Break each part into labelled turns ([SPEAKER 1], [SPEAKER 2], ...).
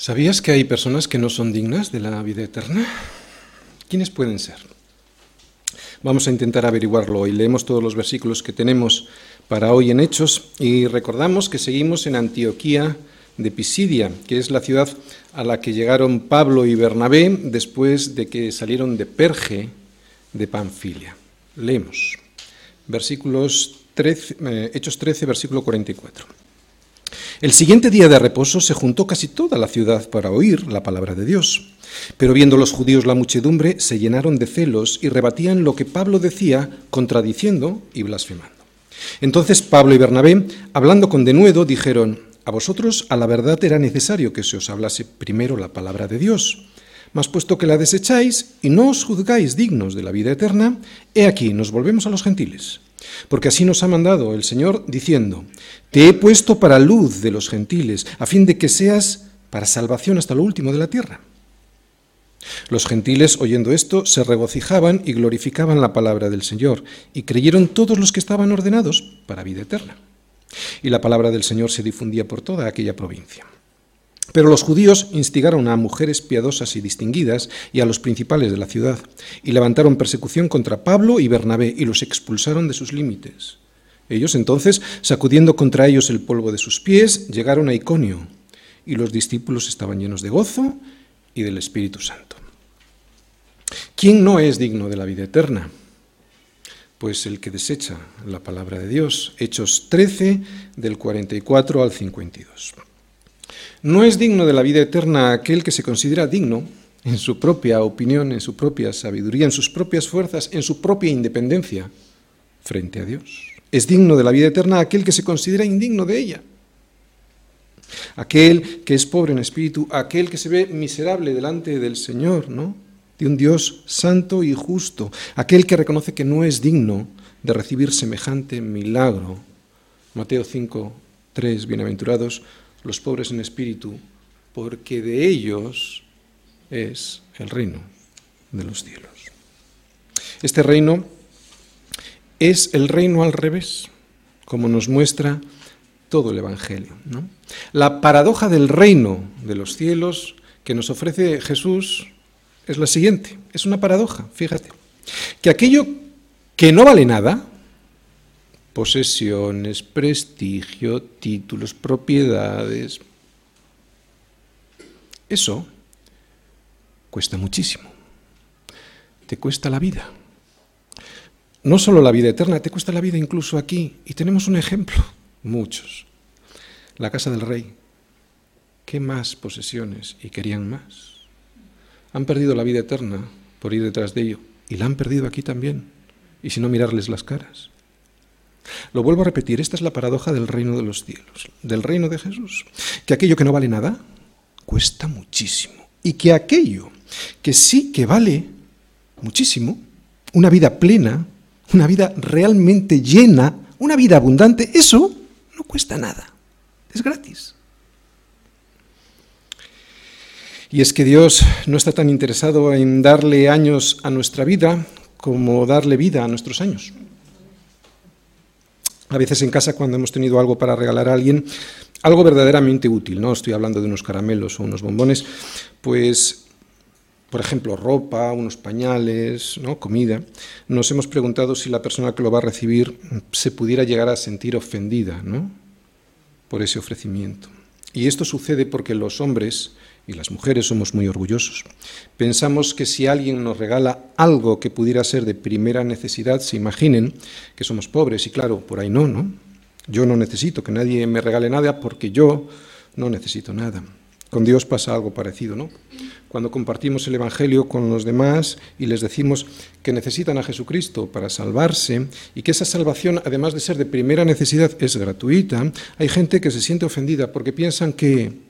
[SPEAKER 1] ¿Sabías que hay personas que no son dignas de la vida eterna? ¿Quiénes pueden ser? Vamos a intentar averiguarlo y leemos todos los versículos que tenemos para hoy en Hechos y recordamos que seguimos en Antioquía de Pisidia, que es la ciudad a la que llegaron Pablo y Bernabé después de que salieron de Perge de Panfilia. Leemos versículos 13, eh, Hechos 13, versículo 44. El siguiente día de reposo se juntó casi toda la ciudad para oír la palabra de Dios. Pero viendo los judíos la muchedumbre, se llenaron de celos y rebatían lo que Pablo decía, contradiciendo y blasfemando. Entonces Pablo y Bernabé, hablando con denuedo, dijeron, A vosotros a la verdad era necesario que se os hablase primero la palabra de Dios. Mas puesto que la desecháis y no os juzgáis dignos de la vida eterna, he aquí nos volvemos a los gentiles. Porque así nos ha mandado el Señor diciendo, Te he puesto para luz de los gentiles, a fin de que seas para salvación hasta lo último de la tierra. Los gentiles, oyendo esto, se regocijaban y glorificaban la palabra del Señor, y creyeron todos los que estaban ordenados para vida eterna. Y la palabra del Señor se difundía por toda aquella provincia. Pero los judíos instigaron a mujeres piadosas y distinguidas y a los principales de la ciudad, y levantaron persecución contra Pablo y Bernabé, y los expulsaron de sus límites. Ellos entonces, sacudiendo contra ellos el polvo de sus pies, llegaron a Iconio, y los discípulos estaban llenos de gozo y del Espíritu Santo. ¿Quién no es digno de la vida eterna? Pues el que desecha la palabra de Dios. Hechos 13, del 44 al 52. No es digno de la vida eterna aquel que se considera digno en su propia opinión, en su propia sabiduría, en sus propias fuerzas, en su propia independencia frente a Dios. Es digno de la vida eterna aquel que se considera indigno de ella. Aquel que es pobre en espíritu, aquel que se ve miserable delante del Señor, ¿no? De un Dios santo y justo, aquel que reconoce que no es digno de recibir semejante milagro. Mateo 5, 3, bienaventurados los pobres en espíritu, porque de ellos es el reino de los cielos. Este reino es el reino al revés, como nos muestra todo el Evangelio. La paradoja del reino de los cielos que nos ofrece Jesús es la siguiente, es una paradoja, fíjate, que aquello que no vale nada, posesiones, prestigio, títulos, propiedades. Eso cuesta muchísimo. Te cuesta la vida. No solo la vida eterna, te cuesta la vida incluso aquí. Y tenemos un ejemplo, muchos. La casa del rey. ¿Qué más posesiones? Y querían más. Han perdido la vida eterna por ir detrás de ello. Y la han perdido aquí también. Y si no mirarles las caras. Lo vuelvo a repetir, esta es la paradoja del reino de los cielos, del reino de Jesús, que aquello que no vale nada cuesta muchísimo y que aquello que sí que vale muchísimo, una vida plena, una vida realmente llena, una vida abundante, eso no cuesta nada, es gratis. Y es que Dios no está tan interesado en darle años a nuestra vida como darle vida a nuestros años. A veces en casa cuando hemos tenido algo para regalar a alguien, algo verdaderamente útil, no estoy hablando de unos caramelos o unos bombones, pues por ejemplo, ropa, unos pañales, ¿no? comida, nos hemos preguntado si la persona que lo va a recibir se pudiera llegar a sentir ofendida ¿no? por ese ofrecimiento. Y esto sucede porque los hombres y las mujeres somos muy orgullosos. Pensamos que si alguien nos regala algo que pudiera ser de primera necesidad, se imaginen que somos pobres. Y claro, por ahí no, ¿no? Yo no necesito que nadie me regale nada porque yo no necesito nada. Con Dios pasa algo parecido, ¿no? Cuando compartimos el Evangelio con los demás y les decimos que necesitan a Jesucristo para salvarse y que esa salvación, además de ser de primera necesidad, es gratuita, hay gente que se siente ofendida porque piensan que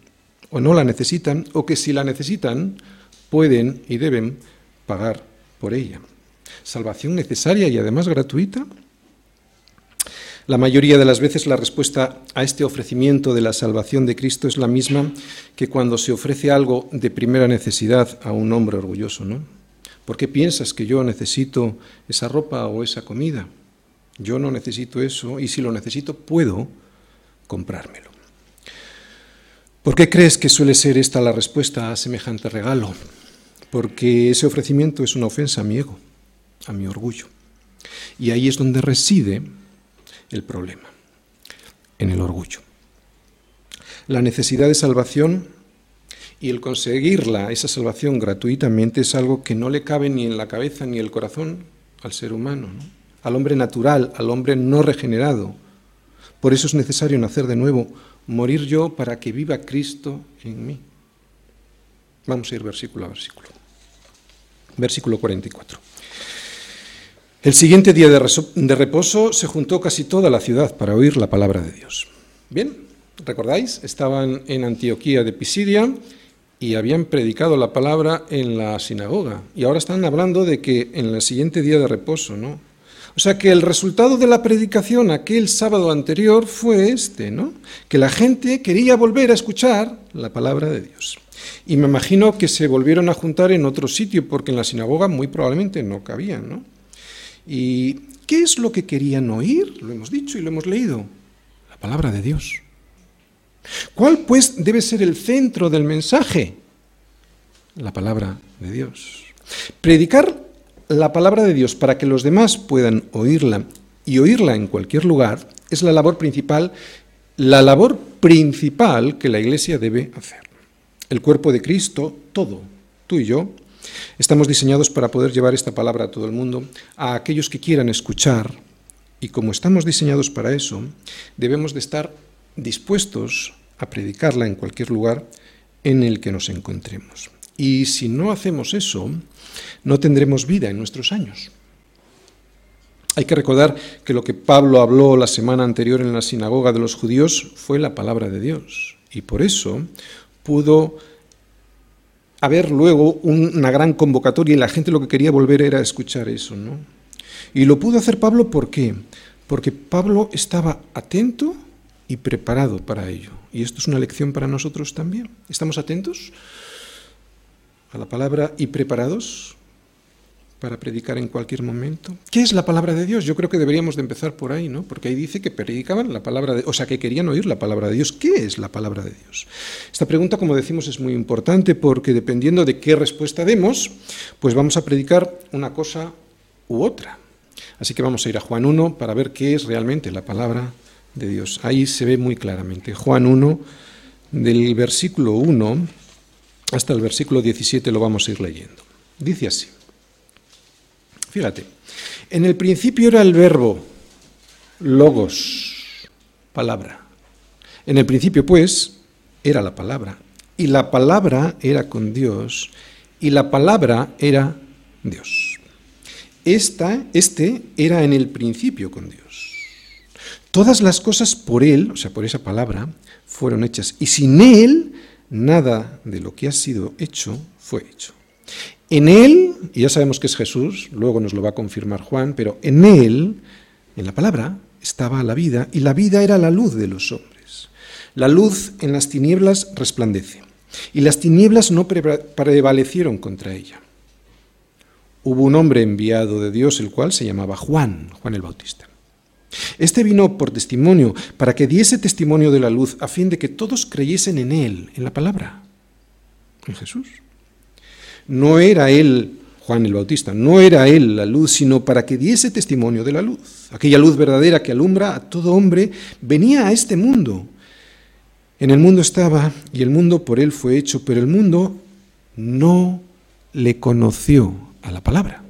[SPEAKER 1] o no la necesitan o que si la necesitan pueden y deben pagar por ella. Salvación necesaria y además gratuita. La mayoría de las veces la respuesta a este ofrecimiento de la salvación de Cristo es la misma que cuando se ofrece algo de primera necesidad a un hombre orgulloso, ¿no? ¿Por qué piensas que yo necesito esa ropa o esa comida? Yo no necesito eso y si lo necesito puedo comprármelo. ¿Por qué crees que suele ser esta la respuesta a semejante regalo? Porque ese ofrecimiento es una ofensa a mi ego, a mi orgullo. Y ahí es donde reside el problema, en el orgullo. La necesidad de salvación y el conseguirla, esa salvación gratuitamente, es algo que no le cabe ni en la cabeza ni el corazón al ser humano, al hombre natural, al hombre no regenerado. Por eso es necesario nacer de nuevo, morir yo para que viva Cristo en mí. Vamos a ir versículo a versículo. Versículo 44. El siguiente día de reposo se juntó casi toda la ciudad para oír la palabra de Dios. Bien, ¿recordáis? Estaban en Antioquía de Pisidia y habían predicado la palabra en la sinagoga. Y ahora están hablando de que en el siguiente día de reposo, ¿no? O sea que el resultado de la predicación aquel sábado anterior fue este, ¿no? Que la gente quería volver a escuchar la palabra de Dios. Y me imagino que se volvieron a juntar en otro sitio, porque en la sinagoga muy probablemente no cabían, ¿no? ¿Y qué es lo que querían oír? Lo hemos dicho y lo hemos leído. La palabra de Dios. ¿Cuál pues debe ser el centro del mensaje? La palabra de Dios. Predicar la palabra de Dios para que los demás puedan oírla y oírla en cualquier lugar es la labor principal, la labor principal que la Iglesia debe hacer. El cuerpo de Cristo, todo, tú y yo, estamos diseñados para poder llevar esta palabra a todo el mundo, a aquellos que quieran escuchar, y como estamos diseñados para eso, debemos de estar dispuestos a predicarla en cualquier lugar en el que nos encontremos. Y si no hacemos eso, no tendremos vida en nuestros años. Hay que recordar que lo que Pablo habló la semana anterior en la sinagoga de los judíos fue la palabra de Dios. Y por eso pudo haber luego una gran convocatoria y la gente lo que quería volver era escuchar eso, ¿no? Y lo pudo hacer Pablo ¿por qué? Porque Pablo estaba atento y preparado para ello. Y esto es una lección para nosotros también. ¿Estamos atentos? A la palabra y preparados para predicar en cualquier momento. ¿Qué es la palabra de Dios? Yo creo que deberíamos de empezar por ahí, ¿no? Porque ahí dice que predicaban la palabra de, o sea, que querían oír la palabra de Dios. ¿Qué es la palabra de Dios? Esta pregunta, como decimos, es muy importante porque dependiendo de qué respuesta demos, pues vamos a predicar una cosa u otra. Así que vamos a ir a Juan 1 para ver qué es realmente la palabra de Dios. Ahí se ve muy claramente. Juan 1 del versículo 1 hasta el versículo 17 lo vamos a ir leyendo. Dice así. Fíjate, en el principio era el verbo, logos, palabra. En el principio, pues, era la palabra. Y la palabra era con Dios. Y la palabra era Dios. Esta, este era en el principio con Dios. Todas las cosas por Él, o sea, por esa palabra, fueron hechas. Y sin Él nada de lo que ha sido hecho fue hecho. En Él, y ya sabemos que es Jesús, luego nos lo va a confirmar Juan, pero en Él, en la palabra, estaba la vida, y la vida era la luz de los hombres. La luz en las tinieblas resplandece, y las tinieblas no prevalecieron contra ella. Hubo un hombre enviado de Dios, el cual se llamaba Juan, Juan el Bautista. Este vino por testimonio, para que diese testimonio de la luz, a fin de que todos creyesen en Él, en la palabra, en Jesús. No era Él, Juan el Bautista, no era Él la luz, sino para que diese testimonio de la luz. Aquella luz verdadera que alumbra a todo hombre venía a este mundo. En el mundo estaba y el mundo por Él fue hecho, pero el mundo no le conoció a la palabra.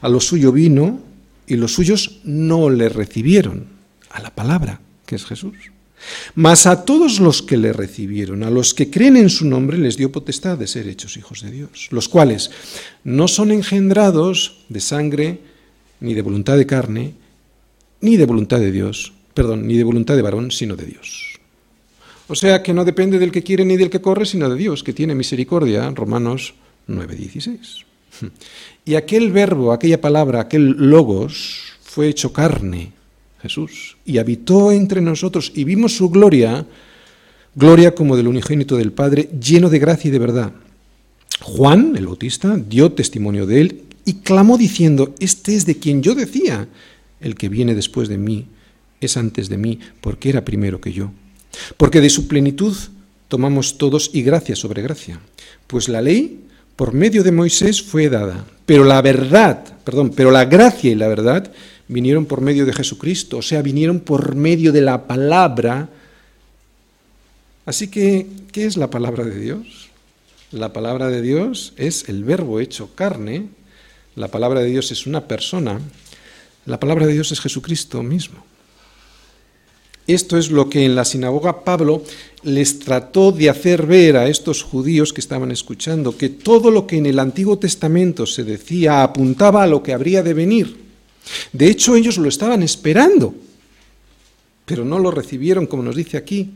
[SPEAKER 1] A lo suyo vino y los suyos no le recibieron a la palabra, que es Jesús. Mas a todos los que le recibieron, a los que creen en su nombre, les dio potestad de ser hechos hijos de Dios, los cuales no son engendrados de sangre, ni de voluntad de carne, ni de voluntad de Dios, perdón, ni de voluntad de varón, sino de Dios. O sea que no depende del que quiere ni del que corre, sino de Dios, que tiene misericordia, Romanos 9:16. Y aquel verbo, aquella palabra, aquel logos, fue hecho carne, Jesús, y habitó entre nosotros y vimos su gloria, gloria como del unigénito del Padre, lleno de gracia y de verdad. Juan, el Bautista, dio testimonio de él y clamó diciendo, este es de quien yo decía, el que viene después de mí es antes de mí, porque era primero que yo. Porque de su plenitud tomamos todos y gracia sobre gracia. Pues la ley por medio de Moisés fue dada, pero la verdad, perdón, pero la gracia y la verdad vinieron por medio de Jesucristo, o sea, vinieron por medio de la palabra. Así que, ¿qué es la palabra de Dios? La palabra de Dios es el verbo hecho carne, la palabra de Dios es una persona, la palabra de Dios es Jesucristo mismo. Esto es lo que en la sinagoga Pablo les trató de hacer ver a estos judíos que estaban escuchando, que todo lo que en el Antiguo Testamento se decía apuntaba a lo que habría de venir. De hecho, ellos lo estaban esperando, pero no lo recibieron, como nos dice aquí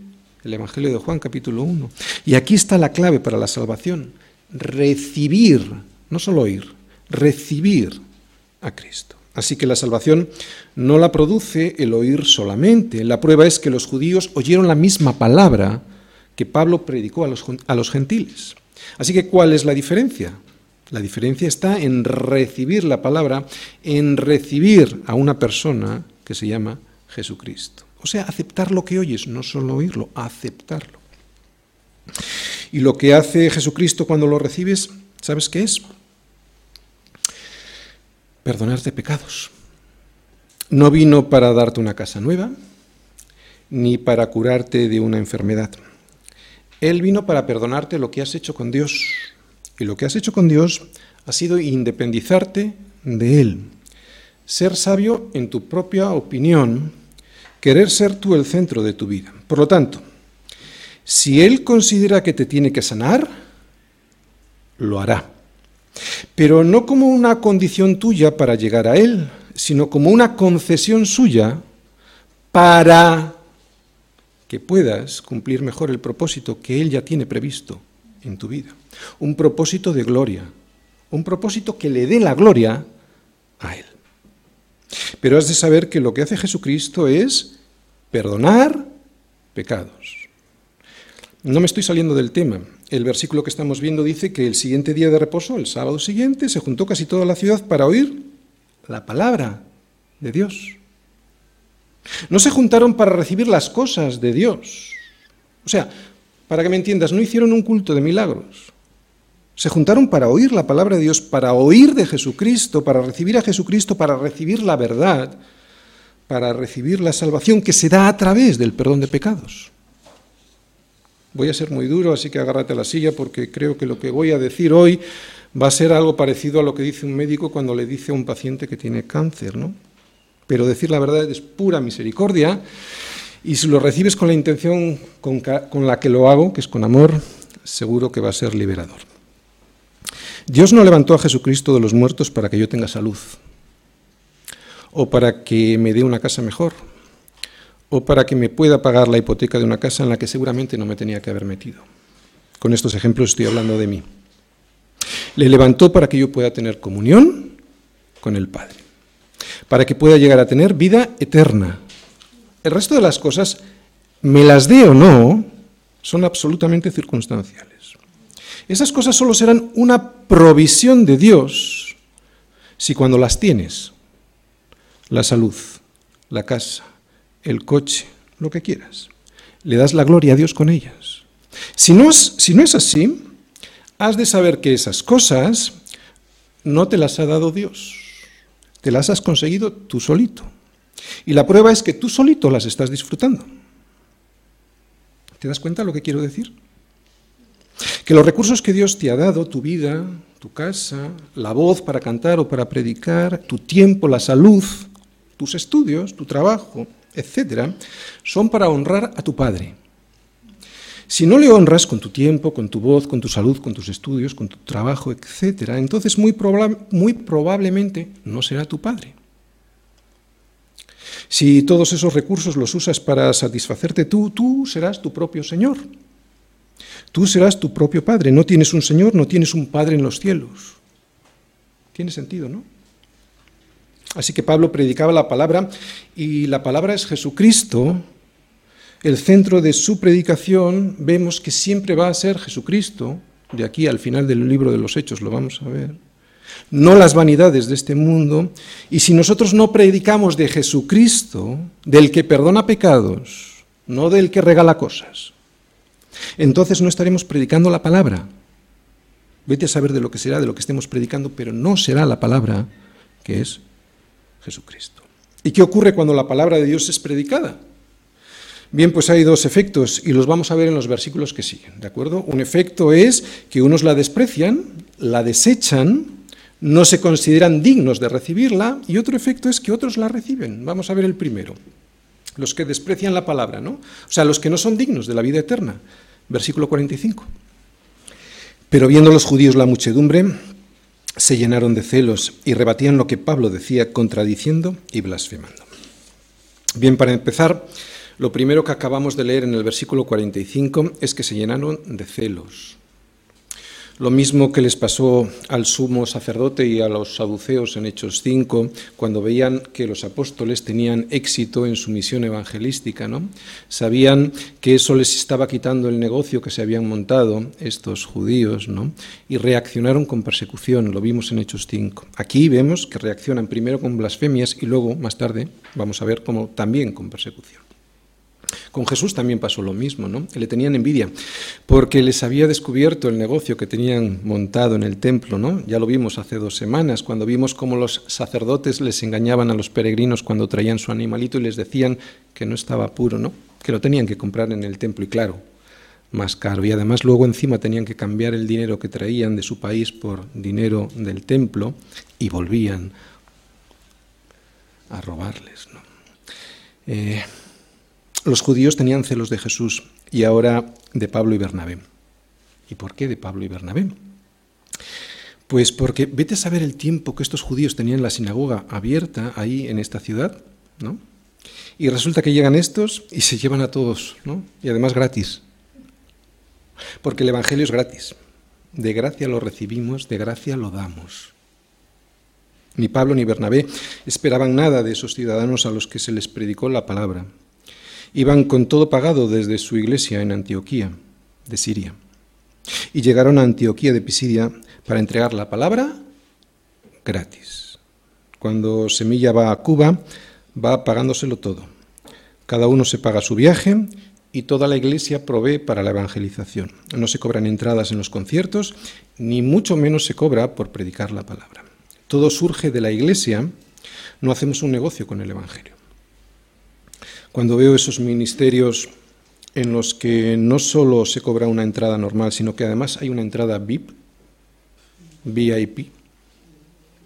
[SPEAKER 1] el Evangelio de Juan capítulo 1. Y aquí está la clave para la salvación, recibir, no solo oír, recibir a Cristo. Así que la salvación no la produce el oír solamente. La prueba es que los judíos oyeron la misma palabra que Pablo predicó a los, a los gentiles. Así que, ¿cuál es la diferencia? La diferencia está en recibir la palabra, en recibir a una persona que se llama Jesucristo. O sea, aceptar lo que oyes, no solo oírlo, aceptarlo. Y lo que hace Jesucristo cuando lo recibes, ¿sabes qué es? Perdonarte pecados. No vino para darte una casa nueva, ni para curarte de una enfermedad. Él vino para perdonarte lo que has hecho con Dios. Y lo que has hecho con Dios ha sido independizarte de Él. Ser sabio en tu propia opinión, querer ser tú el centro de tu vida. Por lo tanto, si Él considera que te tiene que sanar, lo hará pero no como una condición tuya para llegar a Él, sino como una concesión suya para que puedas cumplir mejor el propósito que Él ya tiene previsto en tu vida. Un propósito de gloria, un propósito que le dé la gloria a Él. Pero has de saber que lo que hace Jesucristo es perdonar pecados. No me estoy saliendo del tema, el versículo que estamos viendo dice que el siguiente día de reposo, el sábado siguiente, se juntó casi toda la ciudad para oír la palabra de Dios. No se juntaron para recibir las cosas de Dios. O sea, para que me entiendas, no hicieron un culto de milagros. Se juntaron para oír la palabra de Dios, para oír de Jesucristo, para recibir a Jesucristo, para recibir la verdad, para recibir la salvación que se da a través del perdón de pecados. Voy a ser muy duro, así que agárrate a la silla porque creo que lo que voy a decir hoy va a ser algo parecido a lo que dice un médico cuando le dice a un paciente que tiene cáncer, ¿no? Pero decir la verdad es pura misericordia y si lo recibes con la intención con, con la que lo hago, que es con amor, seguro que va a ser liberador. Dios no levantó a Jesucristo de los muertos para que yo tenga salud o para que me dé una casa mejor o para que me pueda pagar la hipoteca de una casa en la que seguramente no me tenía que haber metido. Con estos ejemplos estoy hablando de mí. Le levantó para que yo pueda tener comunión con el Padre, para que pueda llegar a tener vida eterna. El resto de las cosas, me las dé o no, son absolutamente circunstanciales. Esas cosas solo serán una provisión de Dios si cuando las tienes, la salud, la casa, el coche, lo que quieras. Le das la gloria a Dios con ellas. Si no, es, si no es así, has de saber que esas cosas no te las ha dado Dios, te las has conseguido tú solito. Y la prueba es que tú solito las estás disfrutando. ¿Te das cuenta lo que quiero decir? Que los recursos que Dios te ha dado, tu vida, tu casa, la voz para cantar o para predicar, tu tiempo, la salud, tus estudios, tu trabajo, etcétera, son para honrar a tu Padre. Si no le honras con tu tiempo, con tu voz, con tu salud, con tus estudios, con tu trabajo, etcétera, entonces muy, muy probablemente no será tu Padre. Si todos esos recursos los usas para satisfacerte tú, tú serás tu propio Señor. Tú serás tu propio Padre. No tienes un Señor, no tienes un Padre en los cielos. Tiene sentido, ¿no? Así que Pablo predicaba la palabra y la palabra es Jesucristo. El centro de su predicación vemos que siempre va a ser Jesucristo. De aquí al final del libro de los Hechos lo vamos a ver. No las vanidades de este mundo. Y si nosotros no predicamos de Jesucristo, del que perdona pecados, no del que regala cosas, entonces no estaremos predicando la palabra. Vete a saber de lo que será, de lo que estemos predicando, pero no será la palabra que es Jesucristo. ¿Y qué ocurre cuando la palabra de Dios es predicada? Bien, pues hay dos efectos y los vamos a ver en los versículos que siguen, ¿de acuerdo? Un efecto es que unos la desprecian, la desechan, no se consideran dignos de recibirla y otro efecto es que otros la reciben. Vamos a ver el primero. Los que desprecian la palabra, ¿no? O sea, los que no son dignos de la vida eterna. Versículo 45. Pero viendo los judíos la muchedumbre, se llenaron de celos y rebatían lo que Pablo decía, contradiciendo y blasfemando. Bien, para empezar, lo primero que acabamos de leer en el versículo 45 es que se llenaron de celos. Lo mismo que les pasó al sumo sacerdote y a los saduceos en Hechos 5, cuando veían que los apóstoles tenían éxito en su misión evangelística, ¿no? Sabían que eso les estaba quitando el negocio que se habían montado estos judíos, ¿no? Y reaccionaron con persecución, lo vimos en Hechos 5. Aquí vemos que reaccionan primero con blasfemias y luego, más tarde, vamos a ver cómo también con persecución. Con Jesús también pasó lo mismo, ¿no? Le tenían envidia porque les había descubierto el negocio que tenían montado en el templo, ¿no? Ya lo vimos hace dos semanas, cuando vimos cómo los sacerdotes les engañaban a los peregrinos cuando traían su animalito y les decían que no estaba puro, ¿no? Que lo tenían que comprar en el templo y claro, más caro. Y además luego encima tenían que cambiar el dinero que traían de su país por dinero del templo y volvían a robarles, ¿no? Eh, los judíos tenían celos de Jesús y ahora de Pablo y Bernabé. ¿Y por qué de Pablo y Bernabé? Pues porque vete a saber el tiempo que estos judíos tenían la sinagoga abierta ahí en esta ciudad, ¿no? Y resulta que llegan estos y se llevan a todos, ¿no? Y además gratis. Porque el Evangelio es gratis. De gracia lo recibimos, de gracia lo damos. Ni Pablo ni Bernabé esperaban nada de esos ciudadanos a los que se les predicó la palabra. Iban con todo pagado desde su iglesia en Antioquía, de Siria. Y llegaron a Antioquía de Pisidia para entregar la palabra gratis. Cuando Semilla va a Cuba, va pagándoselo todo. Cada uno se paga su viaje y toda la iglesia provee para la evangelización. No se cobran entradas en los conciertos, ni mucho menos se cobra por predicar la palabra. Todo surge de la iglesia, no hacemos un negocio con el Evangelio. Cuando veo esos ministerios en los que no solo se cobra una entrada normal, sino que además hay una entrada VIP, VIP,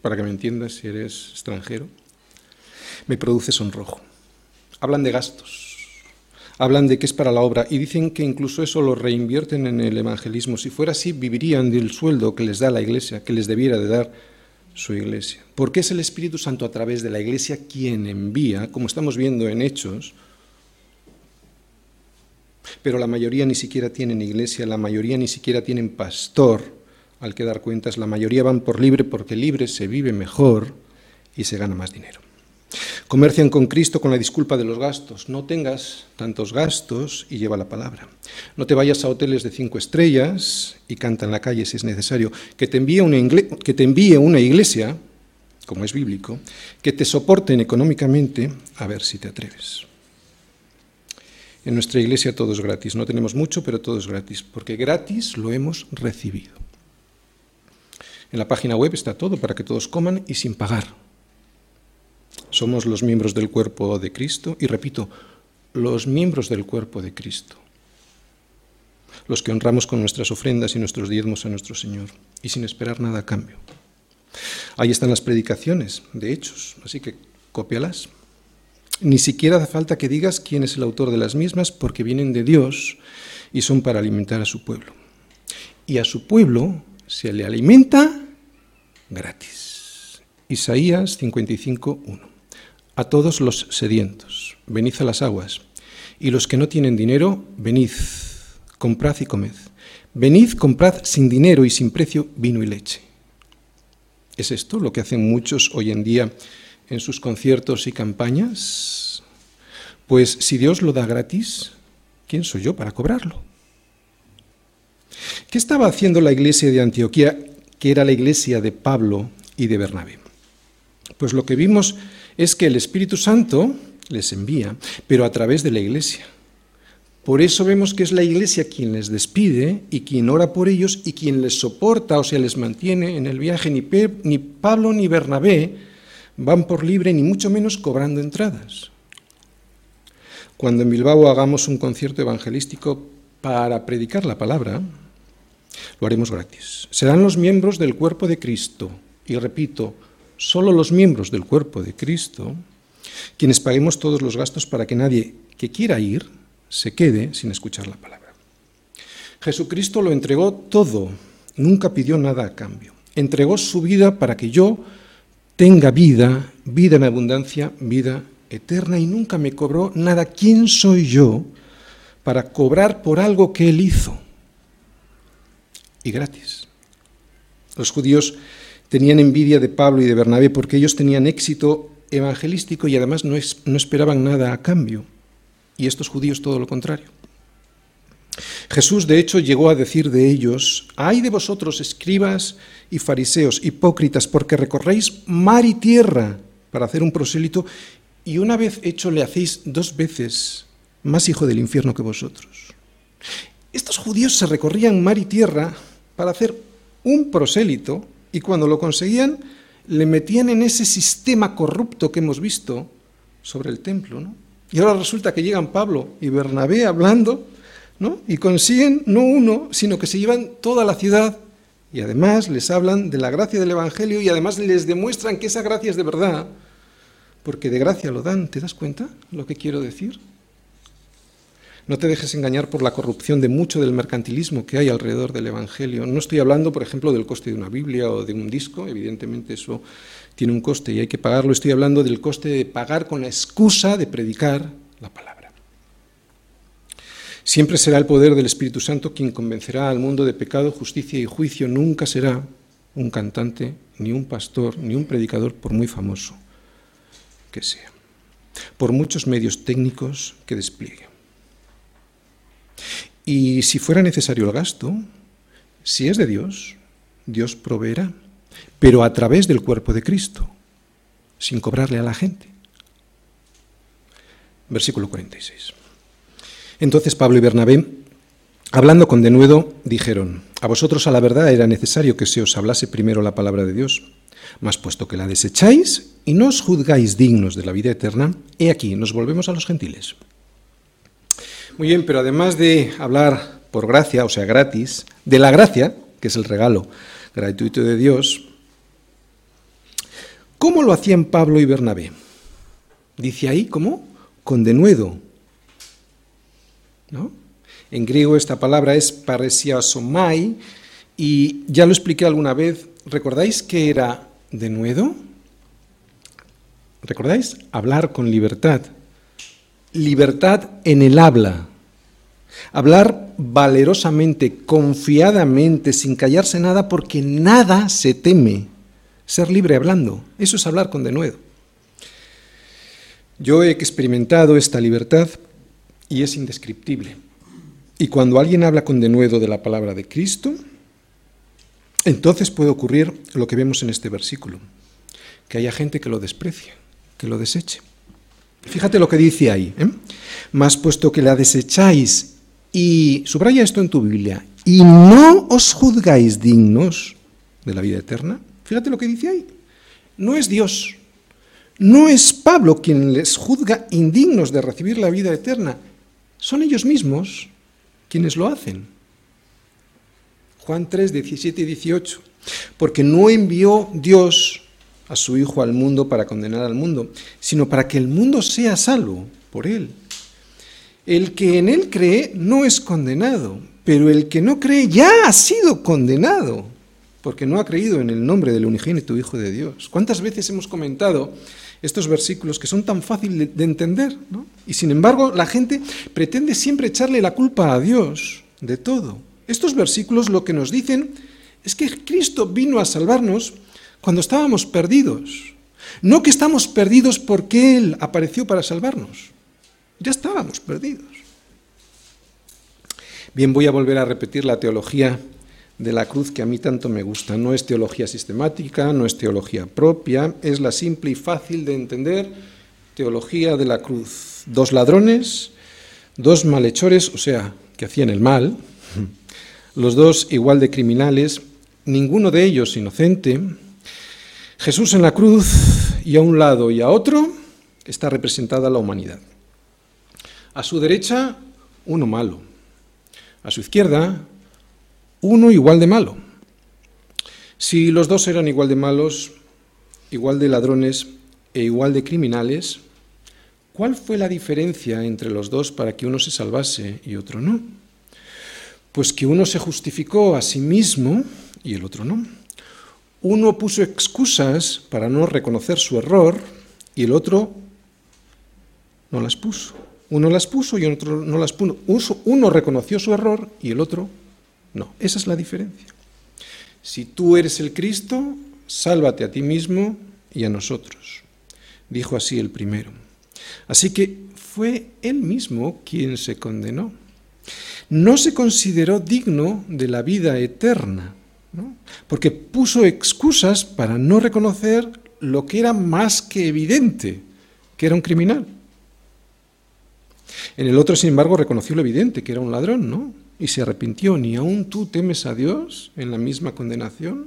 [SPEAKER 1] para que me entiendas si eres extranjero, me produce sonrojo. Hablan de gastos, hablan de que es para la obra y dicen que incluso eso lo reinvierten en el evangelismo. Si fuera así, vivirían del sueldo que les da la iglesia, que les debiera de dar su iglesia. Porque es el Espíritu Santo a través de la iglesia quien envía, como estamos viendo en Hechos, pero la mayoría ni siquiera tienen iglesia, la mayoría ni siquiera tienen pastor al que dar cuentas, la mayoría van por libre porque libre se vive mejor y se gana más dinero. Comercian con Cristo con la disculpa de los gastos. No tengas tantos gastos y lleva la palabra. No te vayas a hoteles de cinco estrellas y canta en la calle si es necesario. Que te envíe una, iglesia, como es bíblico, que te soporten económicamente a ver si te atreves. En nuestra iglesia todo es gratis. No tenemos mucho, pero todo es gratis, porque gratis lo hemos recibido. En la página web está todo para que todos coman y sin pagar. Somos los miembros del cuerpo de Cristo y repito, los miembros del cuerpo de Cristo. Los que honramos con nuestras ofrendas y nuestros diezmos a nuestro Señor y sin esperar nada a cambio. Ahí están las predicaciones de hechos, así que cópialas. Ni siquiera hace falta que digas quién es el autor de las mismas porque vienen de Dios y son para alimentar a su pueblo. Y a su pueblo se le alimenta gratis. Isaías 55.1. A todos los sedientos, venid a las aguas, y los que no tienen dinero, venid, comprad y comed. Venid, comprad sin dinero y sin precio vino y leche. ¿Es esto lo que hacen muchos hoy en día en sus conciertos y campañas? Pues si Dios lo da gratis, ¿quién soy yo para cobrarlo? ¿Qué estaba haciendo la iglesia de Antioquía, que era la iglesia de Pablo y de Bernabé? Pues lo que vimos es que el Espíritu Santo les envía, pero a través de la iglesia. Por eso vemos que es la iglesia quien les despide y quien ora por ellos y quien les soporta, o sea, les mantiene en el viaje. Ni, ni Pablo ni Bernabé van por libre, ni mucho menos cobrando entradas. Cuando en Bilbao hagamos un concierto evangelístico para predicar la palabra, lo haremos gratis. Serán los miembros del cuerpo de Cristo, y repito, solo los miembros del cuerpo de Cristo, quienes paguemos todos los gastos para que nadie que quiera ir se quede sin escuchar la palabra. Jesucristo lo entregó todo, nunca pidió nada a cambio. Entregó su vida para que yo tenga vida, vida en abundancia, vida eterna y nunca me cobró nada. ¿Quién soy yo para cobrar por algo que Él hizo? Y gratis. Los judíos tenían envidia de Pablo y de Bernabé porque ellos tenían éxito evangelístico y además no, no esperaban nada a cambio y estos judíos todo lo contrario. Jesús, de hecho, llegó a decir de ellos, ay de vosotros, escribas y fariseos, hipócritas, porque recorréis mar y tierra para hacer un prosélito, y una vez hecho le hacéis dos veces más hijo del infierno que vosotros. Estos judíos se recorrían mar y tierra para hacer un prosélito, y cuando lo conseguían, le metían en ese sistema corrupto que hemos visto sobre el templo, ¿no? Y ahora resulta que llegan Pablo y Bernabé hablando, ¿no? Y consiguen no uno, sino que se llevan toda la ciudad y además les hablan de la gracia del Evangelio y además les demuestran que esa gracia es de verdad, porque de gracia lo dan. ¿Te das cuenta lo que quiero decir? No te dejes engañar por la corrupción de mucho del mercantilismo que hay alrededor del Evangelio. No estoy hablando, por ejemplo, del coste de una Biblia o de un disco, evidentemente eso tiene un coste y hay que pagarlo. Estoy hablando del coste de pagar con la excusa de predicar la palabra. Siempre será el poder del Espíritu Santo quien convencerá al mundo de pecado, justicia y juicio. Nunca será un cantante, ni un pastor, ni un predicador, por muy famoso que sea, por muchos medios técnicos que despliegue. Y si fuera necesario el gasto, si es de Dios, Dios proveerá pero a través del cuerpo de Cristo, sin cobrarle a la gente. Versículo 46. Entonces Pablo y Bernabé, hablando con denuedo, dijeron, a vosotros a la verdad era necesario que se os hablase primero la palabra de Dios, mas puesto que la desecháis y no os juzgáis dignos de la vida eterna, he aquí, nos volvemos a los gentiles. Muy bien, pero además de hablar por gracia, o sea, gratis, de la gracia, que es el regalo gratuito de Dios, ¿cómo lo hacían Pablo y Bernabé? Dice ahí, ¿cómo? Con denuedo. ¿No? En griego esta palabra es paresiasomai y ya lo expliqué alguna vez. ¿Recordáis que era denuedo? ¿Recordáis? Hablar con libertad. Libertad en el habla. Hablar valerosamente, confiadamente, sin callarse nada, porque nada se teme. Ser libre hablando, eso es hablar con denuedo. Yo he experimentado esta libertad y es indescriptible. Y cuando alguien habla con denuedo de la palabra de Cristo, entonces puede ocurrir lo que vemos en este versículo, que haya gente que lo desprecie, que lo deseche. Fíjate lo que dice ahí. ¿eh? Mas puesto que la desecháis y subraya esto en tu Biblia, y no os juzgáis dignos de la vida eterna. Fíjate lo que dice ahí. No es Dios, no es Pablo quien les juzga indignos de recibir la vida eterna, son ellos mismos quienes lo hacen. Juan 3, 17 y 18. Porque no envió Dios a su Hijo al mundo para condenar al mundo, sino para que el mundo sea salvo por él. El que en él cree no es condenado, pero el que no cree ya ha sido condenado, porque no ha creído en el nombre del unigénito Hijo de Dios. ¿Cuántas veces hemos comentado estos versículos que son tan fáciles de entender? Y sin embargo, la gente pretende siempre echarle la culpa a Dios de todo. Estos versículos lo que nos dicen es que Cristo vino a salvarnos cuando estábamos perdidos. No que estamos perdidos porque Él apareció para salvarnos. Ya estábamos perdidos. Bien, voy a volver a repetir la teología de la cruz que a mí tanto me gusta. No es teología sistemática, no es teología propia, es la simple y fácil de entender teología de la cruz. Dos ladrones, dos malhechores, o sea, que hacían el mal, los dos igual de criminales, ninguno de ellos inocente, Jesús en la cruz y a un lado y a otro está representada la humanidad. A su derecha, uno malo. A su izquierda, uno igual de malo. Si los dos eran igual de malos, igual de ladrones e igual de criminales, ¿cuál fue la diferencia entre los dos para que uno se salvase y otro no? Pues que uno se justificó a sí mismo y el otro no. Uno puso excusas para no reconocer su error y el otro no las puso. Uno las puso y el otro no las puso. Uno reconoció su error y el otro no. Esa es la diferencia. Si tú eres el Cristo, sálvate a ti mismo y a nosotros. Dijo así el primero. Así que fue él mismo quien se condenó. No se consideró digno de la vida eterna porque puso excusas para no reconocer lo que era más que evidente, que era un criminal. En el otro, sin embargo, reconoció lo evidente, que era un ladrón, ¿no? Y se arrepintió. ¿Ni aún tú temes a Dios en la misma condenación?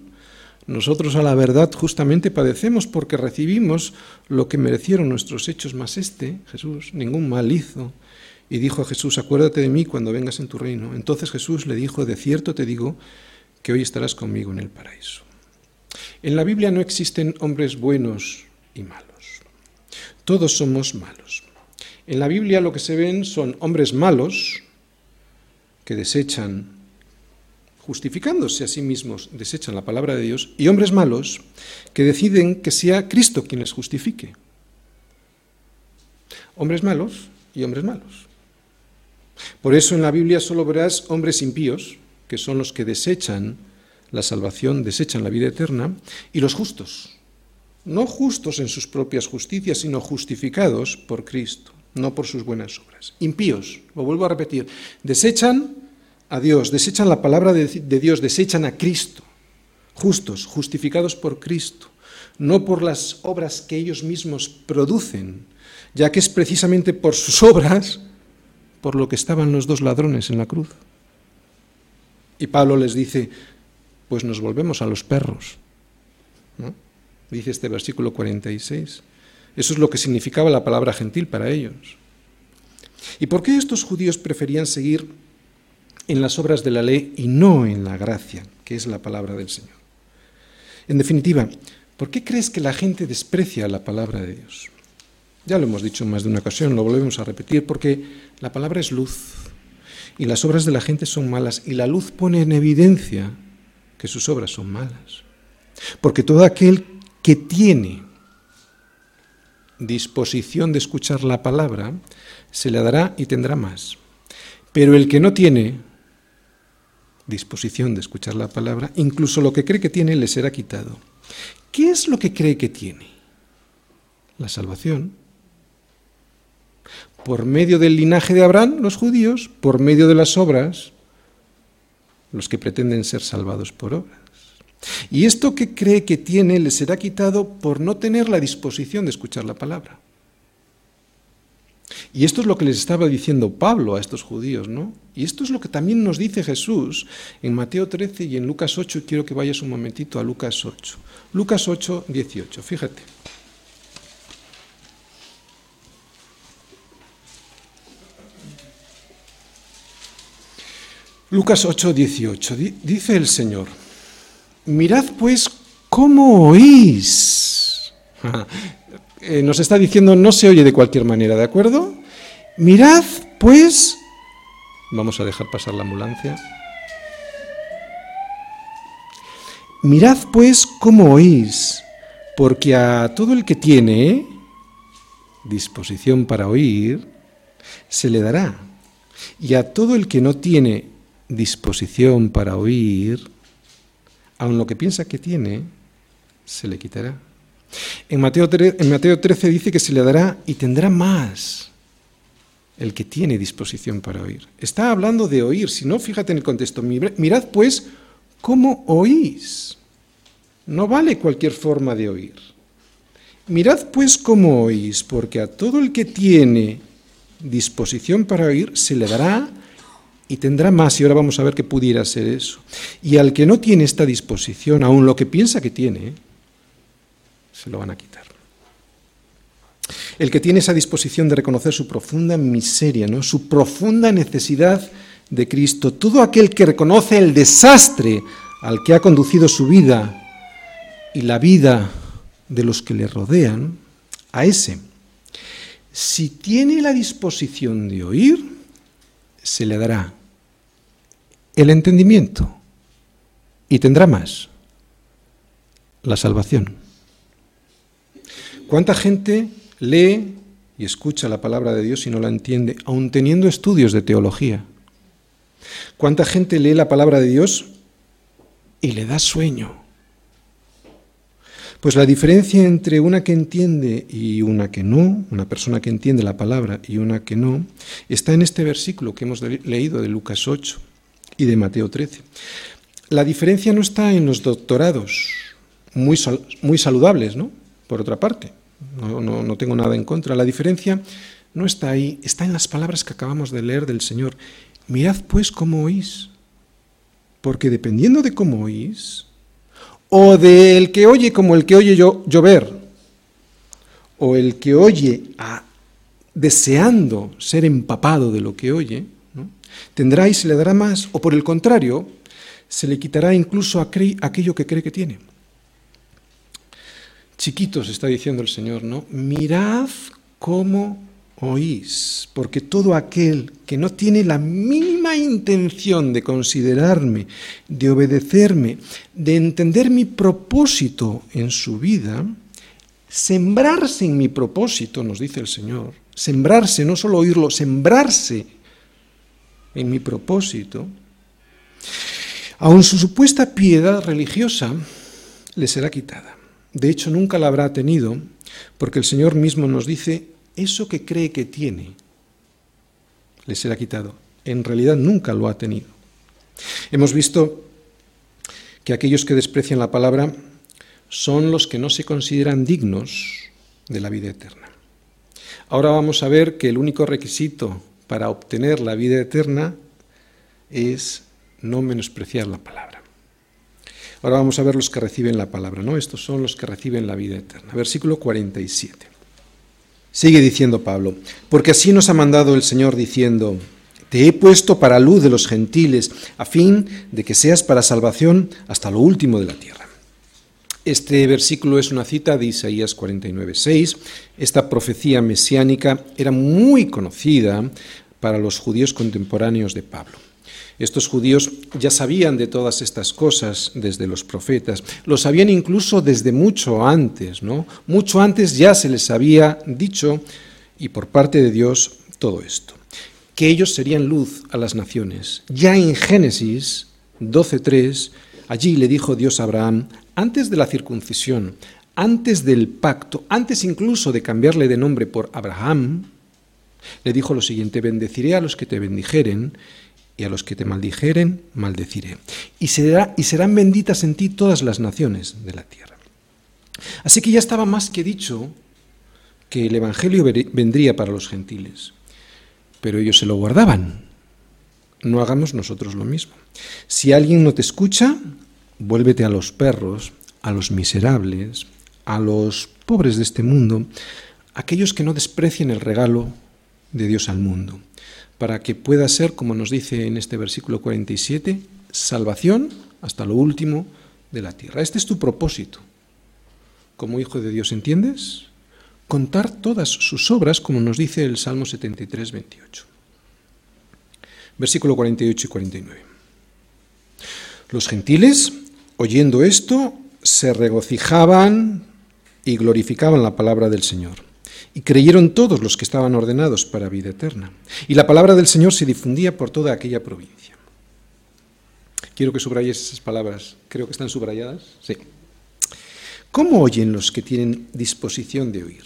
[SPEAKER 1] Nosotros a la verdad justamente padecemos porque recibimos lo que merecieron nuestros hechos, más este, Jesús, ningún mal hizo. Y dijo a Jesús, acuérdate de mí cuando vengas en tu reino. Entonces Jesús le dijo, de cierto te digo, que hoy estarás conmigo en el paraíso. En la Biblia no existen hombres buenos y malos. Todos somos malos. En la Biblia lo que se ven son hombres malos que desechan, justificándose a sí mismos, desechan la palabra de Dios, y hombres malos que deciden que sea Cristo quien les justifique. Hombres malos y hombres malos. Por eso en la Biblia solo verás hombres impíos, que son los que desechan la salvación, desechan la vida eterna, y los justos, no justos en sus propias justicias, sino justificados por Cristo, no por sus buenas obras. Impíos, lo vuelvo a repetir, desechan a Dios, desechan la palabra de, Dios, desechan a Cristo, justos, justificados por Cristo, no por las obras que ellos mismos producen, ya que es precisamente por sus obras por lo que estaban los dos ladrones en la cruz. Y Pablo les dice, pues nos volvemos a los perros. Dice este versículo 46. Eso es lo que significaba la palabra gentil para ellos. ¿Y por qué estos judíos preferían seguir en las obras de la ley y no en la gracia, que es la palabra del Señor? En definitiva, ¿por qué crees que la gente desprecia la palabra de Dios? Ya lo hemos dicho en más de una ocasión, lo volvemos a repetir, porque la palabra es luz, y las obras de la gente son malas y la luz pone en evidencia que sus obras son malas. Porque todo aquel que tiene disposición de escuchar la palabra, se le dará y tendrá más. Pero el que no tiene disposición de escuchar la palabra, incluso lo que cree que tiene le será quitado. ¿Qué es lo que cree que tiene? La salvación por medio del linaje de Abraham, los judíos, por medio de las obras, los que pretenden ser salvados por obras. Y esto que cree que tiene le será quitado por no tener la disposición de escuchar la palabra. Y esto es lo que les estaba diciendo Pablo a estos judíos, ¿no? Y esto es lo que también nos dice Jesús en Mateo 13 y en Lucas 8. Quiero que vayas un momentito a Lucas 8. Lucas 8, 18, fíjate. Lucas 8, 18. Dice el Señor, mirad pues cómo oís. Eh, nos está diciendo, no se oye de cualquier manera, ¿de acuerdo? Mirad pues, vamos a dejar pasar la ambulancia. Mirad pues cómo oís, porque a todo el que tiene disposición para oír, se le dará. Y a todo el que no tiene disposición para oír, aun lo que piensa que tiene, se le quitará. En Mateo, en Mateo 13 dice que se le dará y tendrá más el que tiene disposición para oír. Está hablando de oír, si no, fíjate en el contexto. Mirad pues cómo oís. No vale cualquier forma de oír. Mirad pues cómo oís, porque a todo el que tiene disposición para oír, se le dará y tendrá más, y ahora vamos a ver qué pudiera ser eso. Y al que no tiene esta disposición, aun lo que piensa que tiene, se lo van a quitar. El que tiene esa disposición de reconocer su profunda miseria, ¿no? su profunda necesidad de Cristo, todo aquel que reconoce el desastre al que ha conducido su vida y la vida de los que le rodean, a ese, si tiene la disposición de oír, se le dará el entendimiento y tendrá más, la salvación. ¿Cuánta gente lee y escucha la palabra de Dios y no la entiende, aun teniendo estudios de teología? ¿Cuánta gente lee la palabra de Dios y le da sueño? Pues la diferencia entre una que entiende y una que no, una persona que entiende la palabra y una que no, está en este versículo que hemos leído de Lucas 8 y de Mateo 13. La diferencia no está en los doctorados, muy, muy saludables, ¿no? Por otra parte, no, no tengo nada en contra. La diferencia no está ahí, está en las palabras que acabamos de leer del Señor. Mirad pues cómo oís, porque dependiendo de cómo oís, o del que oye como el que oye llover, o el que oye deseando ser empapado de lo que oye, tendrá y se le dará más, o por el contrario, se le quitará incluso aquello que cree que tiene. Chiquitos, está diciendo el Señor, ¿no? Mirad cómo oís, porque todo aquel que no tiene la mínima intención de considerarme, de obedecerme, de entender mi propósito en su vida, sembrarse en mi propósito, nos dice el Señor, sembrarse, no solo oírlo, sembrarse en mi propósito, aun su supuesta piedad religiosa le será quitada. De hecho, nunca la habrá tenido, porque el Señor mismo nos dice, eso que cree que tiene le será quitado. En realidad nunca lo ha tenido. Hemos visto que aquellos que desprecian la palabra son los que no se consideran dignos de la vida eterna. Ahora vamos a ver que el único requisito para obtener la vida eterna es no menospreciar la palabra. Ahora vamos a ver los que reciben la palabra, ¿no? Estos son los que reciben la vida eterna. Versículo 47. Sigue diciendo Pablo, porque así nos ha mandado el Señor diciendo, te he puesto para luz de los gentiles, a fin de que seas para salvación hasta lo último de la tierra. Este versículo es una cita de Isaías 49:6. Esta profecía mesiánica era muy conocida para los judíos contemporáneos de Pablo. Estos judíos ya sabían de todas estas cosas desde los profetas, lo sabían incluso desde mucho antes, ¿no? Mucho antes ya se les había dicho, y por parte de Dios, todo esto, que ellos serían luz a las naciones. Ya en Génesis 12.3, allí le dijo Dios a Abraham, antes de la circuncisión, antes del pacto, antes incluso de cambiarle de nombre por Abraham, le dijo lo siguiente, bendeciré a los que te bendijeren y a los que te maldijeren, maldeciré. Y, será, y serán benditas en ti todas las naciones de la tierra. Así que ya estaba más que dicho que el Evangelio vendría para los gentiles, pero ellos se lo guardaban. No hagamos nosotros lo mismo. Si alguien no te escucha, vuélvete a los perros, a los miserables, a los pobres de este mundo, aquellos que no desprecien el regalo de Dios al mundo para que pueda ser, como nos dice en este versículo 47, salvación hasta lo último de la tierra. Este es tu propósito. Como hijo de Dios, ¿entiendes? Contar todas sus obras, como nos dice el Salmo 73, 28. Versículo 48 y 49. Los gentiles, oyendo esto, se regocijaban y glorificaban la palabra del Señor y creyeron todos los que estaban ordenados para vida eterna. Y la palabra del Señor se difundía por toda aquella provincia. Quiero que subrayes esas palabras. Creo que están subrayadas. Sí. ¿Cómo oyen los que tienen disposición de oír?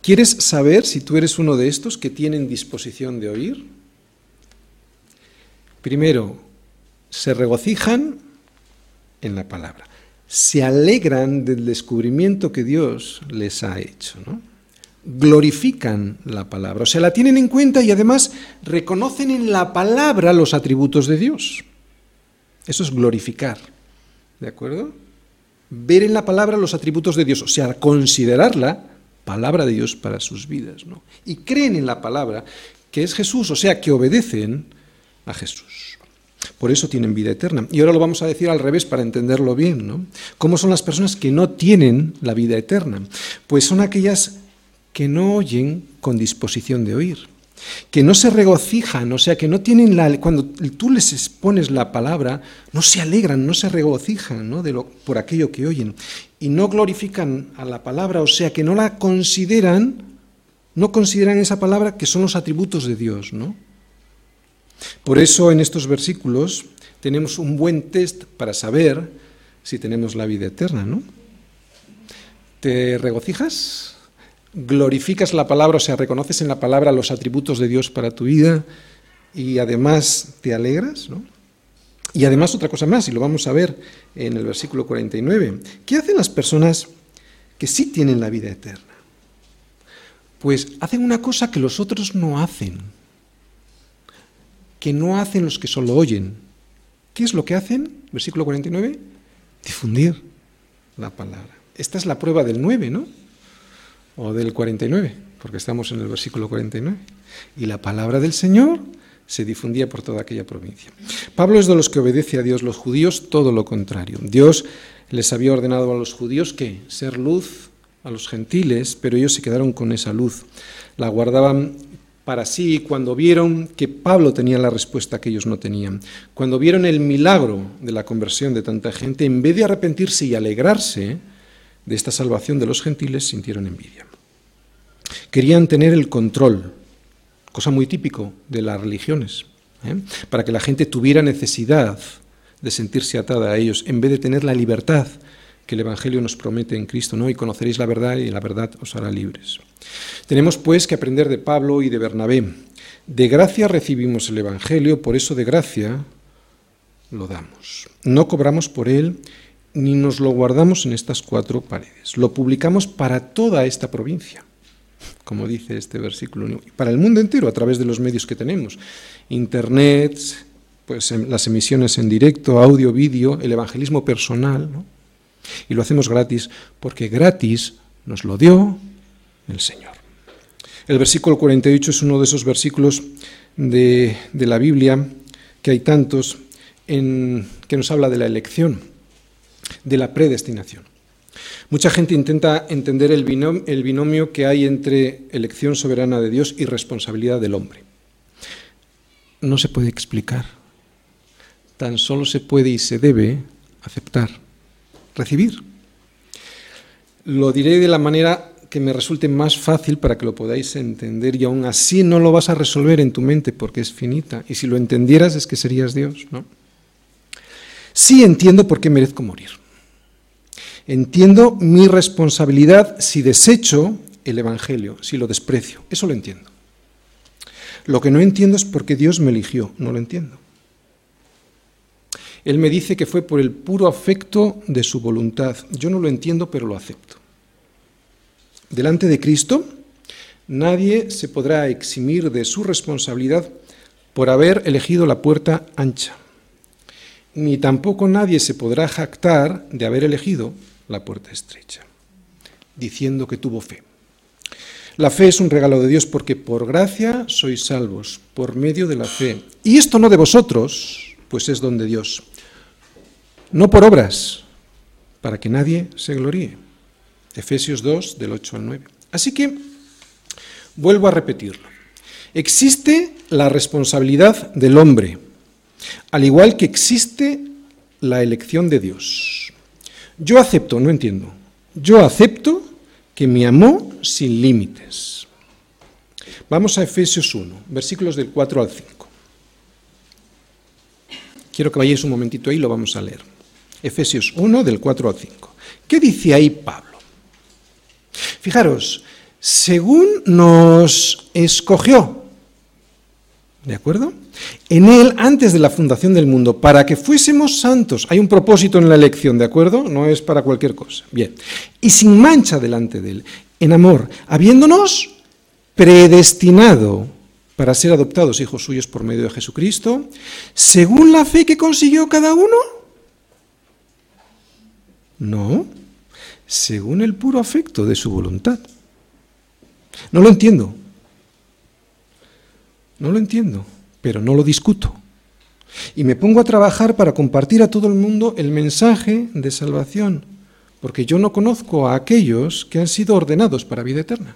[SPEAKER 1] ¿Quieres saber si tú eres uno de estos que tienen disposición de oír? Primero, se regocijan en la palabra se alegran del descubrimiento que Dios les ha hecho. glorifican la palabra, o sea, la tienen en cuenta y además reconocen en la palabra los atributos de Dios. Eso es glorificar, ¿de acuerdo? Ver en la palabra los atributos de Dios, o sea, considerarla palabra de Dios para sus vidas, ¿no? Y creen en la palabra que es Jesús, o sea, que obedecen a Jesús. Por eso tienen vida eterna. Y ahora lo vamos a decir al revés para entenderlo bien, ¿no? ¿Cómo son las personas que no tienen la vida eterna? Pues son aquellas que no oyen con disposición de oír, que no se regocijan, o sea, que no tienen la... Cuando tú les expones la palabra, no se alegran, no se regocijan ¿no? Por aquello que oyen, y no glorifican a la palabra, o sea, que no la consideran, no consideran esa palabra que son los atributos de Dios, ¿no? Por eso en estos versículos tenemos un buen test para saber si tenemos la vida eterna, ¿no? ¿Te regocijas? glorificas la palabra, o sea, reconoces en la palabra los atributos de Dios para tu vida y además te alegras, ¿no? Y además otra cosa más, y lo vamos a ver en el versículo 49. ¿Qué hacen las personas que sí tienen la vida eterna? Pues hacen una cosa que los otros no hacen, que no hacen los que solo oyen. ¿Qué es lo que hacen? Versículo 49. Difundir la palabra. Esta es la prueba del 9, ¿no? o del 49, porque estamos en el versículo 49. Y la palabra del Señor se difundía por toda aquella provincia. Pablo es de los que obedece a Dios, los judíos todo lo contrario. Dios les había ordenado a los judíos que ser luz a los gentiles, pero ellos se quedaron con esa luz. La guardaban para sí cuando vieron que Pablo tenía la respuesta que ellos no tenían. Cuando vieron el milagro de la conversión de tanta gente, en vez de arrepentirse y alegrarse, de esta salvación de los gentiles sintieron envidia. Querían tener el control, cosa muy típico de las religiones, ¿eh? para que la gente tuviera necesidad de sentirse atada a ellos, en vez de tener la libertad que el Evangelio nos promete en Cristo, ¿no? Y conoceréis la verdad y la verdad os hará libres. Tenemos pues que aprender de Pablo y de Bernabé. De gracia recibimos el Evangelio, por eso de gracia lo damos. No cobramos por él ni nos lo guardamos en estas cuatro paredes. Lo publicamos para toda esta provincia, como dice este versículo, para el mundo entero a través de los medios que tenemos. Internet, pues em, las emisiones en directo, audio, vídeo, el evangelismo personal. Y lo hacemos gratis porque gratis nos lo dio el Señor. El versículo 48 es uno de esos versículos de, de la Biblia, que hay tantos, en, que nos habla de la elección de la predestinación. Mucha gente intenta entender el binomio, que hay entre elección soberana de Dios y responsabilidad del hombre. No se puede explicar. Tan solo se puede y se debe aceptar, recibir. Lo diré de la manera que me resulte más fácil para que lo podáis entender y aún así no lo vas a resolver en tu mente porque es finita. Y si lo entendieras es que serías Dios, ¿no? Sí entiendo por qué merezco morir. Entiendo mi responsabilidad si desecho el Evangelio, si lo desprecio. Eso lo entiendo. Lo que no entiendo es por qué Dios me eligió. No lo entiendo. Él me dice que fue por el puro afecto de su voluntad. Yo no lo entiendo, pero lo acepto. Delante de Cristo, nadie se podrá eximir de su responsabilidad por haber elegido la puerta ancha. Ni tampoco nadie se podrá jactar de haber elegido la puerta estrecha, diciendo que tuvo fe. La fe es un regalo de Dios porque por gracia sois salvos, por medio de la fe. Y esto no de vosotros, pues es don de Dios. No por obras, para que nadie se gloríe. Efesios 2, del 8 al 9. Así que, vuelvo a repetirlo. Existe la responsabilidad del hombre, al igual que existe la elección de Dios. Yo acepto, no entiendo. Yo acepto que me amó sin límites. Vamos a Efesios 1, versículos del 4 al 5. Quiero que vayáis un momentito ahí, lo vamos a leer. Efesios 1, del 4 al 5. ¿Qué dice ahí Pablo? Fijaros, según nos escogió ¿De acuerdo? En Él, antes de la fundación del mundo, para que fuésemos santos, hay un propósito en la elección, ¿de acuerdo? No es para cualquier cosa. Bien. Y sin mancha delante de Él, en amor, habiéndonos predestinado para ser adoptados hijos suyos por medio de Jesucristo, según la fe que consiguió cada uno. No, según el puro afecto de su voluntad. No lo entiendo. No lo entiendo, pero no lo discuto. Y me pongo a trabajar para compartir a todo el mundo el mensaje de salvación, porque yo no conozco a aquellos que han sido ordenados para vida eterna.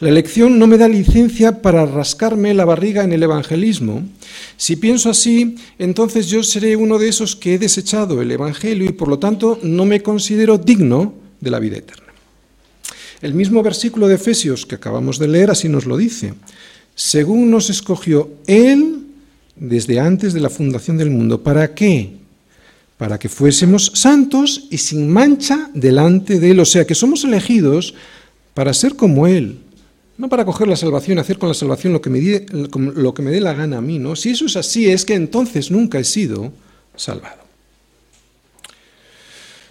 [SPEAKER 1] La elección no me da licencia para rascarme la barriga en el evangelismo. Si pienso así, entonces yo seré uno de esos que he desechado el Evangelio y por lo tanto no me considero digno de la vida eterna. El mismo versículo de Efesios que acabamos de leer así nos lo dice. Según nos escogió Él desde antes de la fundación del mundo. ¿Para qué? Para que fuésemos santos y sin mancha delante de Él. O sea, que somos elegidos para ser como Él. No para coger la salvación, hacer con la salvación lo que, me dé, lo que me dé la gana a mí, ¿no? Si eso es así, es que entonces nunca he sido salvado.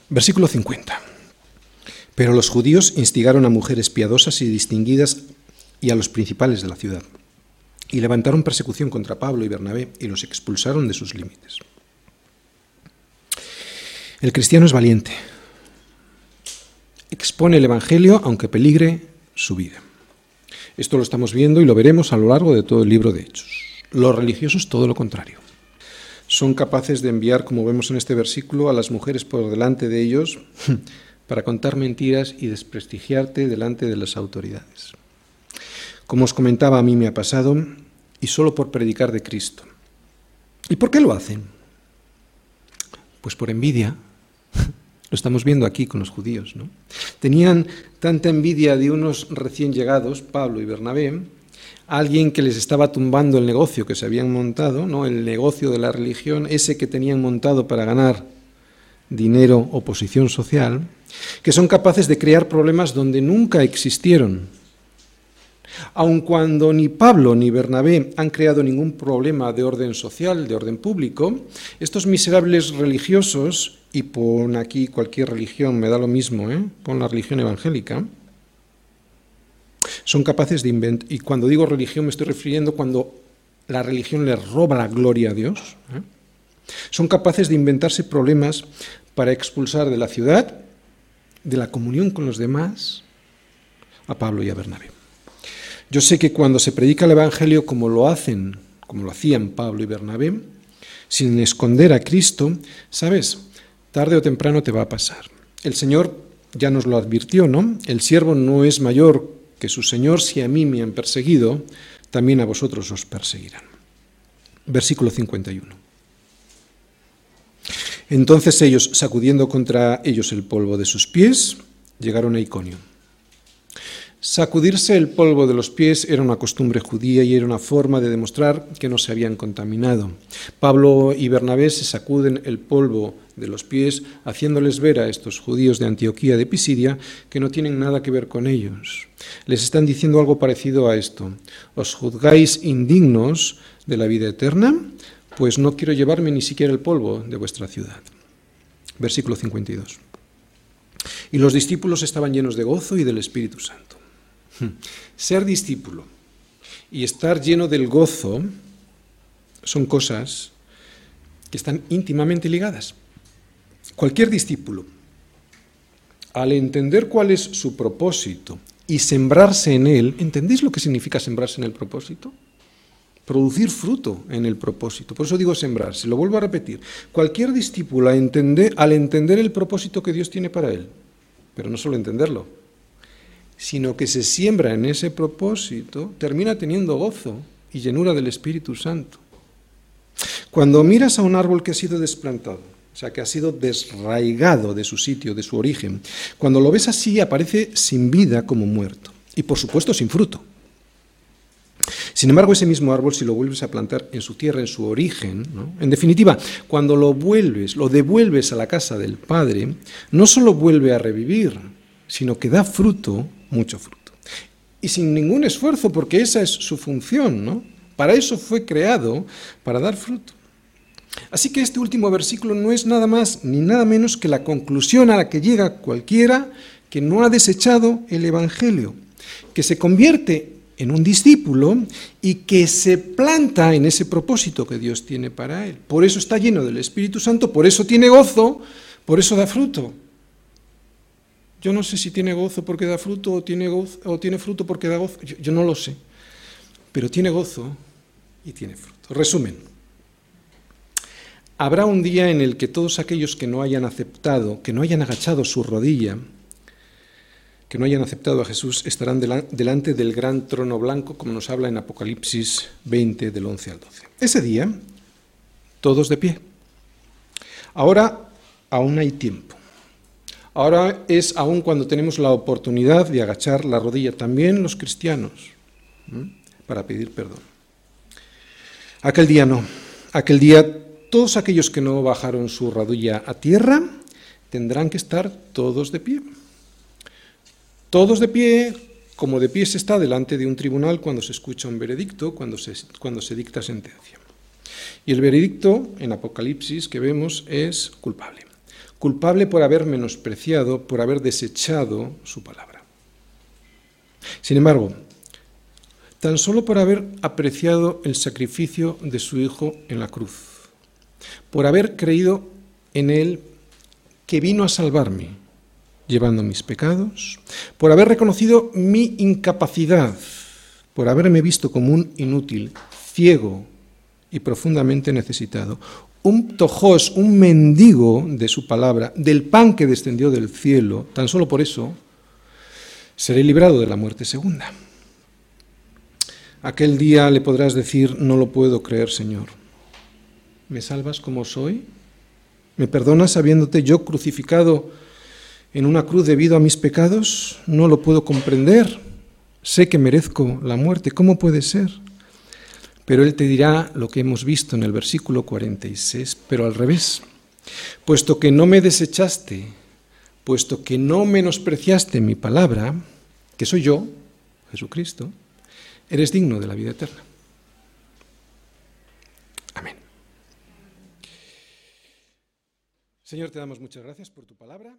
[SPEAKER 1] Versículo 50. Pero los judíos instigaron a mujeres piadosas y distinguidas y a los principales de la ciudad, y levantaron persecución contra Pablo y Bernabé y los expulsaron de sus límites. El cristiano es valiente, expone el Evangelio aunque peligre su vida. Esto lo estamos viendo y lo veremos a lo largo de todo el libro de Hechos. Los religiosos todo lo contrario. Son capaces de enviar, como vemos en este versículo, a las mujeres por delante de ellos para contar mentiras y desprestigiarte delante de las autoridades. Como os comentaba, a mí me ha pasado y solo por predicar de Cristo. ¿Y por qué lo hacen? Pues por envidia, lo estamos viendo aquí con los judíos. ¿no? Tenían tanta envidia de unos recién llegados, Pablo y Bernabé, alguien que les estaba tumbando el negocio que se habían montado, ¿no? el negocio de la religión, ese que tenían montado para ganar dinero o posición social, que son capaces de crear problemas donde nunca existieron Aun cuando ni Pablo ni Bernabé han creado ningún problema de orden social, de orden público, estos miserables religiosos, y pon aquí cualquier religión, me da lo mismo, ¿eh? pon la religión evangélica, son capaces de inventar, y cuando digo religión me estoy refiriendo cuando la religión le roba la gloria a Dios, ¿eh? son capaces de inventarse problemas para expulsar de la ciudad, de la comunión con los demás, a Pablo y a Bernabé. Yo sé que cuando se predica el Evangelio como lo hacen, como lo hacían Pablo y Bernabé, sin esconder a Cristo, sabes, tarde o temprano te va a pasar. El Señor ya nos lo advirtió, ¿no? El siervo no es mayor que su Señor, si a mí me han perseguido, también a vosotros os perseguirán. Versículo 51. Entonces ellos, sacudiendo contra ellos el polvo de sus pies, llegaron a Iconio. Sacudirse el polvo de los pies era una costumbre judía y era una forma de demostrar que no se habían contaminado. Pablo y Bernabé se sacuden el polvo de los pies, haciéndoles ver a estos judíos de Antioquía de Pisidia que no tienen nada que ver con ellos. Les están diciendo algo parecido a esto. ¿Os juzgáis indignos de la vida eterna? Pues no quiero llevarme ni siquiera el polvo de vuestra ciudad. Versículo 52. Y los discípulos estaban llenos de gozo y del Espíritu Santo. Ser discípulo y estar lleno del gozo son cosas que están íntimamente ligadas. Cualquier discípulo, al entender cuál es su propósito y sembrarse en él, ¿entendéis lo que significa sembrarse en el propósito? Producir fruto en el propósito. Por eso digo sembrarse. Lo vuelvo a repetir. Cualquier discípulo al entender el propósito que Dios tiene para él, pero no solo entenderlo, sino que se siembra en ese propósito, termina teniendo gozo y llenura del Espíritu Santo. Cuando miras a un árbol que ha sido desplantado, o sea, que ha sido desraigado de su sitio, de su origen, cuando lo ves así aparece sin vida como muerto y por supuesto sin fruto. Sin embargo, ese mismo árbol, si lo vuelves a plantar en su tierra, en su origen, en definitiva, cuando lo vuelves, lo devuelves a la casa del Padre, no solo vuelve a revivir, sino que da fruto mucho fruto. Y sin ningún esfuerzo, porque esa es su función, ¿no? Para eso fue creado, para dar fruto. Así que este último versículo no es nada más ni nada menos que la conclusión a la que llega cualquiera que no ha desechado el Evangelio, que se convierte en un discípulo y que se planta en ese propósito que Dios tiene para él. Por eso está lleno del Espíritu Santo, por eso tiene gozo, por eso da fruto. Yo no sé si tiene gozo porque da fruto o tiene, gozo, o tiene fruto porque da gozo, yo, yo no lo sé, pero tiene gozo y tiene fruto. Resumen, habrá un día en el que todos aquellos que no hayan aceptado, que no hayan agachado su rodilla, que no hayan aceptado a Jesús estarán delante del gran trono blanco, como nos habla en Apocalipsis 20, del 11 al 12. Ese día, todos de pie. Ahora aún hay tiempo. Ahora es aún cuando tenemos la oportunidad de agachar la rodilla, también los cristianos, para pedir perdón. Aquel día no. Aquel día todos aquellos que no bajaron su rodilla a tierra tendrán que estar todos de pie. Todos de pie, como de pie se está delante de un tribunal cuando se escucha un veredicto, cuando se, cuando se dicta sentencia. Y el veredicto en Apocalipsis que vemos es culpable. Culpable por haber menospreciado, por haber desechado su palabra. Sin embargo, tan solo por haber apreciado el sacrificio de su Hijo en la cruz, por haber creído en Él que vino a salvarme, llevando mis pecados, por haber reconocido mi incapacidad, por haberme visto como un inútil, ciego y profundamente necesitado, un tojos, un mendigo de su palabra, del pan que descendió del cielo, tan solo por eso seré librado de la muerte segunda. Aquel día le podrás decir, no lo puedo creer, Señor. ¿Me salvas como soy? ¿Me perdonas habiéndote yo crucificado en una cruz debido a mis pecados? No lo puedo comprender. Sé que merezco la muerte. ¿Cómo puede ser? Pero Él te dirá lo que hemos visto en el versículo 46, pero al revés. Puesto que no me desechaste, puesto que no menospreciaste mi palabra, que soy yo, Jesucristo, eres digno de la vida eterna. Amén. Señor, te damos muchas gracias por tu palabra.